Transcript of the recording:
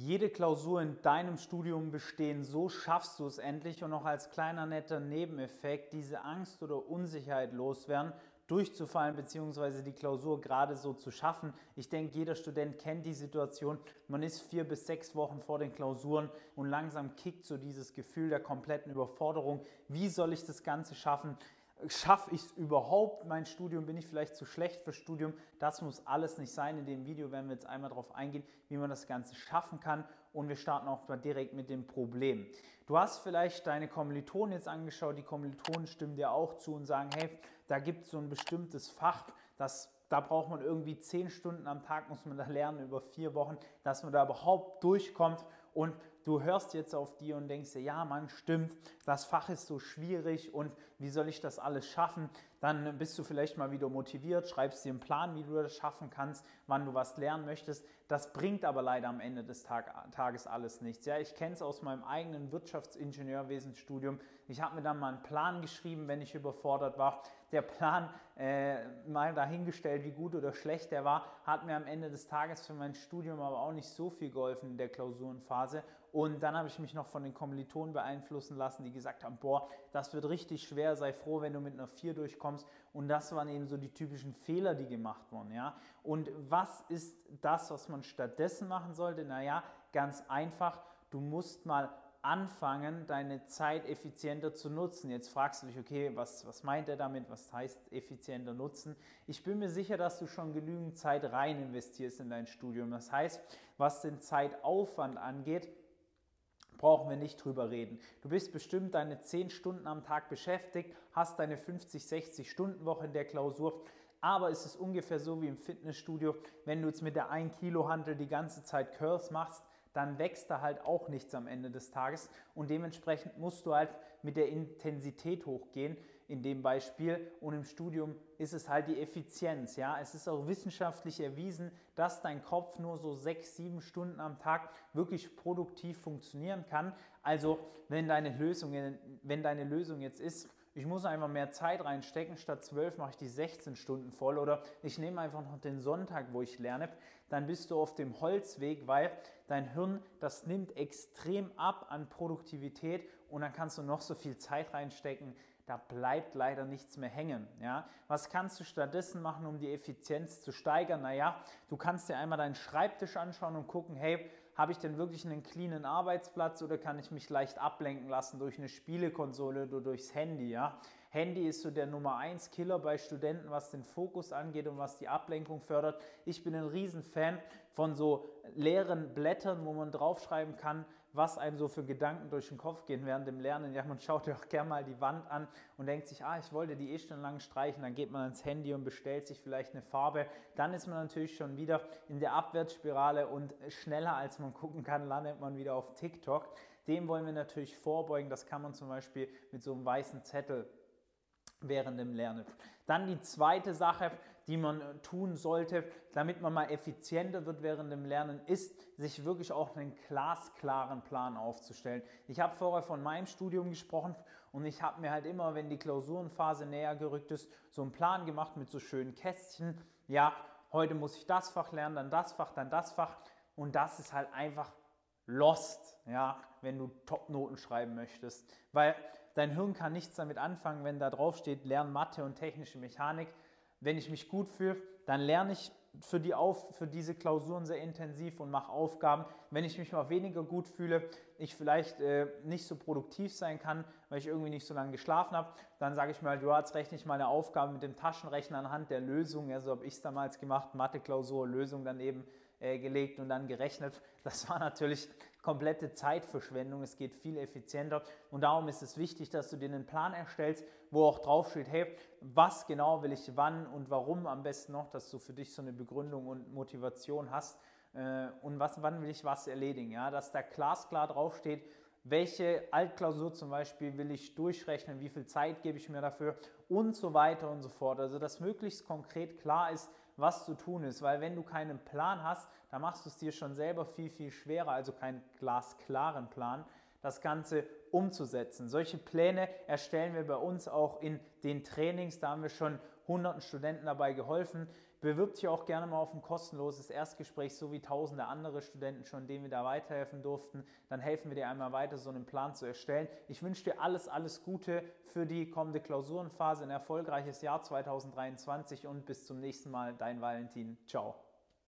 jede Klausur in deinem Studium bestehen, so schaffst du es endlich und noch als kleiner netter Nebeneffekt diese Angst oder Unsicherheit loswerden, durchzufallen bzw. die Klausur gerade so zu schaffen. Ich denke, jeder Student kennt die Situation. Man ist vier bis sechs Wochen vor den Klausuren und langsam kickt so dieses Gefühl der kompletten Überforderung. Wie soll ich das Ganze schaffen? Schaffe ich es überhaupt, mein Studium, bin ich vielleicht zu schlecht für Studium? Das muss alles nicht sein. In dem Video werden wir jetzt einmal darauf eingehen, wie man das Ganze schaffen kann und wir starten auch mal direkt mit dem Problem. Du hast vielleicht deine Kommilitonen jetzt angeschaut, die Kommilitonen stimmen dir auch zu und sagen, hey, da gibt es so ein bestimmtes Fach, das da braucht man irgendwie zehn Stunden am Tag, muss man da lernen über vier Wochen, dass man da überhaupt durchkommt und du hörst jetzt auf die und denkst dir, ja, Mann, stimmt, das Fach ist so schwierig und wie soll ich das alles schaffen? Dann bist du vielleicht mal wieder motiviert, schreibst dir einen Plan, wie du das schaffen kannst, wann du was lernen möchtest. Das bringt aber leider am Ende des Tag, Tages alles nichts. Ja, ich kenne es aus meinem eigenen Wirtschaftsingenieurwesenstudium. Ich habe mir dann mal einen Plan geschrieben, wenn ich überfordert war. Der Plan, äh, mal dahingestellt, wie gut oder schlecht der war, hat mir am Ende des Tages für mein Studium aber auch nicht so viel geholfen in der Klausurenphase. Und dann habe ich mich noch von den Kommilitonen beeinflussen lassen, die gesagt haben, boah, das wird richtig schwer, sei froh, wenn du mit einer 4 durchkommst. Und das waren eben so die typischen Fehler, die gemacht wurden. Ja? Und was ist das, was man stattdessen machen sollte? Naja, ganz einfach, du musst mal anfangen, deine Zeit effizienter zu nutzen. Jetzt fragst du dich, okay, was, was meint er damit? Was heißt effizienter nutzen? Ich bin mir sicher, dass du schon genügend Zeit rein investierst in dein Studium. Das heißt, was den Zeitaufwand angeht, brauchen wir nicht drüber reden. Du bist bestimmt deine 10 Stunden am Tag beschäftigt, hast deine 50, 60 Stunden Woche in der Klausur, aber es ist ungefähr so wie im Fitnessstudio, wenn du jetzt mit der 1 Kilo Hantel die ganze Zeit Curls machst, dann wächst da halt auch nichts am Ende des Tages. Und dementsprechend musst du halt mit der Intensität hochgehen in dem Beispiel und im Studium ist es halt die Effizienz. Ja? Es ist auch wissenschaftlich erwiesen, dass dein Kopf nur so sechs, sieben Stunden am Tag wirklich produktiv funktionieren kann. Also wenn deine Lösung, wenn deine Lösung jetzt ist, ich muss einfach mehr Zeit reinstecken, statt 12 mache ich die 16 Stunden voll oder ich nehme einfach noch den Sonntag, wo ich lerne, dann bist du auf dem Holzweg, weil dein Hirn, das nimmt extrem ab an Produktivität und dann kannst du noch so viel Zeit reinstecken, da bleibt leider nichts mehr hängen. Ja? Was kannst du stattdessen machen, um die Effizienz zu steigern? Naja, du kannst dir einmal deinen Schreibtisch anschauen und gucken, hey, habe ich denn wirklich einen cleanen Arbeitsplatz oder kann ich mich leicht ablenken lassen durch eine Spielekonsole oder durchs Handy? Ja? Handy ist so der Nummer 1 Killer bei Studenten, was den Fokus angeht und was die Ablenkung fördert. Ich bin ein Riesenfan von so leeren Blättern, wo man draufschreiben kann, was einem so für Gedanken durch den Kopf gehen während dem Lernen. Ja, man schaut ja auch gerne mal die Wand an und denkt sich, ah, ich wollte die eh schon lang streichen. Dann geht man ans Handy und bestellt sich vielleicht eine Farbe. Dann ist man natürlich schon wieder in der Abwärtsspirale und schneller als man gucken kann, landet man wieder auf TikTok. Dem wollen wir natürlich vorbeugen. Das kann man zum Beispiel mit so einem weißen Zettel während dem Lernen. Dann die zweite Sache, die man tun sollte, damit man mal effizienter wird während dem Lernen, ist, sich wirklich auch einen glasklaren Plan aufzustellen. Ich habe vorher von meinem Studium gesprochen und ich habe mir halt immer, wenn die Klausurenphase näher gerückt ist, so einen Plan gemacht mit so schönen Kästchen. Ja, heute muss ich das Fach lernen, dann das Fach, dann das Fach. Und das ist halt einfach lost, ja, wenn du Top-Noten schreiben möchtest. Weil dein Hirn kann nichts damit anfangen, wenn da drauf steht, lern Mathe und technische Mechanik. Wenn ich mich gut fühle, dann lerne ich für, die Auf, für diese Klausuren sehr intensiv und mache Aufgaben. Wenn ich mich mal weniger gut fühle, ich vielleicht äh, nicht so produktiv sein kann, weil ich irgendwie nicht so lange geschlafen habe, dann sage ich mal, du hast rechne ich mal eine Aufgabe mit dem Taschenrechner anhand der Lösung, also habe ich es damals gemacht, Mathe-Klausur, Lösung daneben äh, gelegt und dann gerechnet. Das war natürlich komplette Zeitverschwendung. Es geht viel effizienter und darum ist es wichtig, dass du dir einen Plan erstellst, wo auch drauf steht, hey, was genau will ich wann und warum am besten noch, dass du für dich so eine Begründung und Motivation hast äh, und was, wann will ich was erledigen. Ja? Dass da glasklar draufsteht, welche Altklausur zum Beispiel will ich durchrechnen, wie viel Zeit gebe ich mir dafür und so weiter und so fort. Also dass möglichst konkret klar ist, was zu tun ist, weil wenn du keinen Plan hast, dann machst du es dir schon selber viel, viel schwerer, also keinen glasklaren Plan, das Ganze umzusetzen. Solche Pläne erstellen wir bei uns auch in den Trainings, da haben wir schon hunderten Studenten dabei geholfen. Bewirb dich auch gerne mal auf ein kostenloses Erstgespräch, so wie tausende andere Studenten schon, denen wir da weiterhelfen durften. Dann helfen wir dir einmal weiter, so einen Plan zu erstellen. Ich wünsche dir alles, alles Gute für die kommende Klausurenphase, ein erfolgreiches Jahr 2023 und bis zum nächsten Mal. Dein Valentin. Ciao.